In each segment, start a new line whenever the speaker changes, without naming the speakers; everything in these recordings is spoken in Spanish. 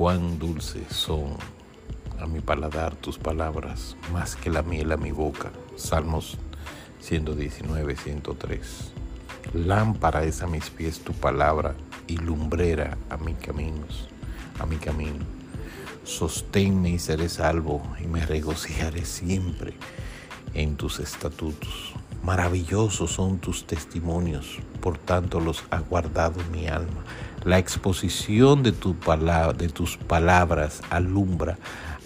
Cuán dulces son a mi paladar tus palabras, más que la miel a mi boca. Salmos 119, 103. Lámpara es a mis pies tu palabra y lumbrera a mis caminos, a mi camino. Sosténme y seré salvo y me regocijaré siempre en tus estatutos. Maravillosos son tus testimonios, por tanto los ha guardado mi alma. La exposición de, tu de tus palabras alumbra,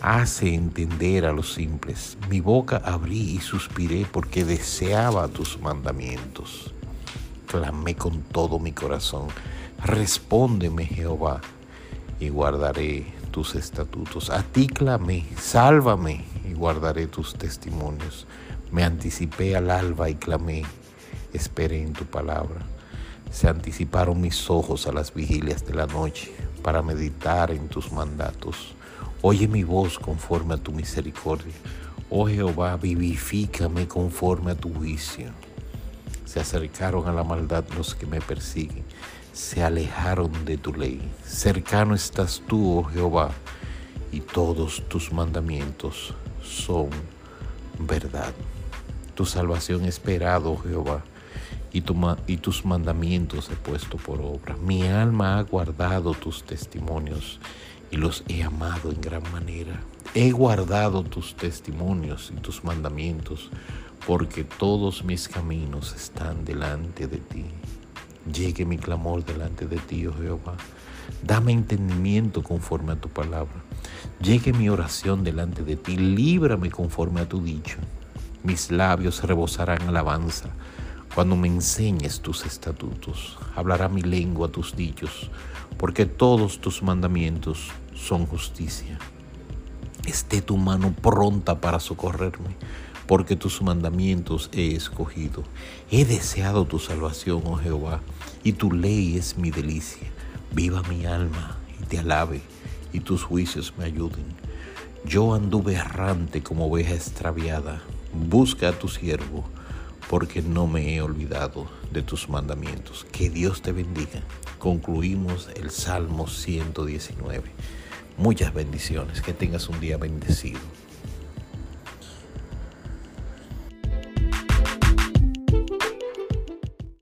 hace entender a los simples. Mi boca abrí y suspiré porque deseaba tus mandamientos. Clamé con todo mi corazón. Respóndeme, Jehová, y guardaré tus estatutos. A ti clamé, sálvame, y guardaré tus testimonios. Me anticipé al alba y clamé, esperé en tu palabra. Se anticiparon mis ojos a las vigilias de la noche para meditar en tus mandatos. Oye mi voz conforme a tu misericordia. Oh Jehová, vivifícame conforme a tu juicio. Se acercaron a la maldad los que me persiguen, se alejaron de tu ley. Cercano estás tú, oh Jehová, y todos tus mandamientos son verdad. Tu salvación esperado, oh Jehová y, tus mandamientos he puesto por obra. Mi alma ha guardado tus testimonios y los he amado en gran manera. He guardado tus testimonios y tus mandamientos, porque todos mis caminos están delante de ti. Llegue mi clamor delante de ti, oh Jehová. Dame entendimiento conforme a tu palabra. Llegue mi oración delante de ti. Líbrame conforme a tu dicho. Mis labios rebosarán alabanza cuando me enseñes tus estatutos, hablará mi lengua tus dichos, porque todos tus mandamientos son justicia. Esté tu mano pronta para socorrerme, porque tus mandamientos he escogido. He deseado tu salvación, oh Jehová, y tu ley es mi delicia. Viva mi alma y te alabe, y tus juicios me ayuden. Yo anduve errante como oveja extraviada. Busca a tu siervo porque no me he olvidado de tus mandamientos. Que Dios te bendiga. Concluimos el Salmo 119. Muchas bendiciones. Que tengas un día bendecido.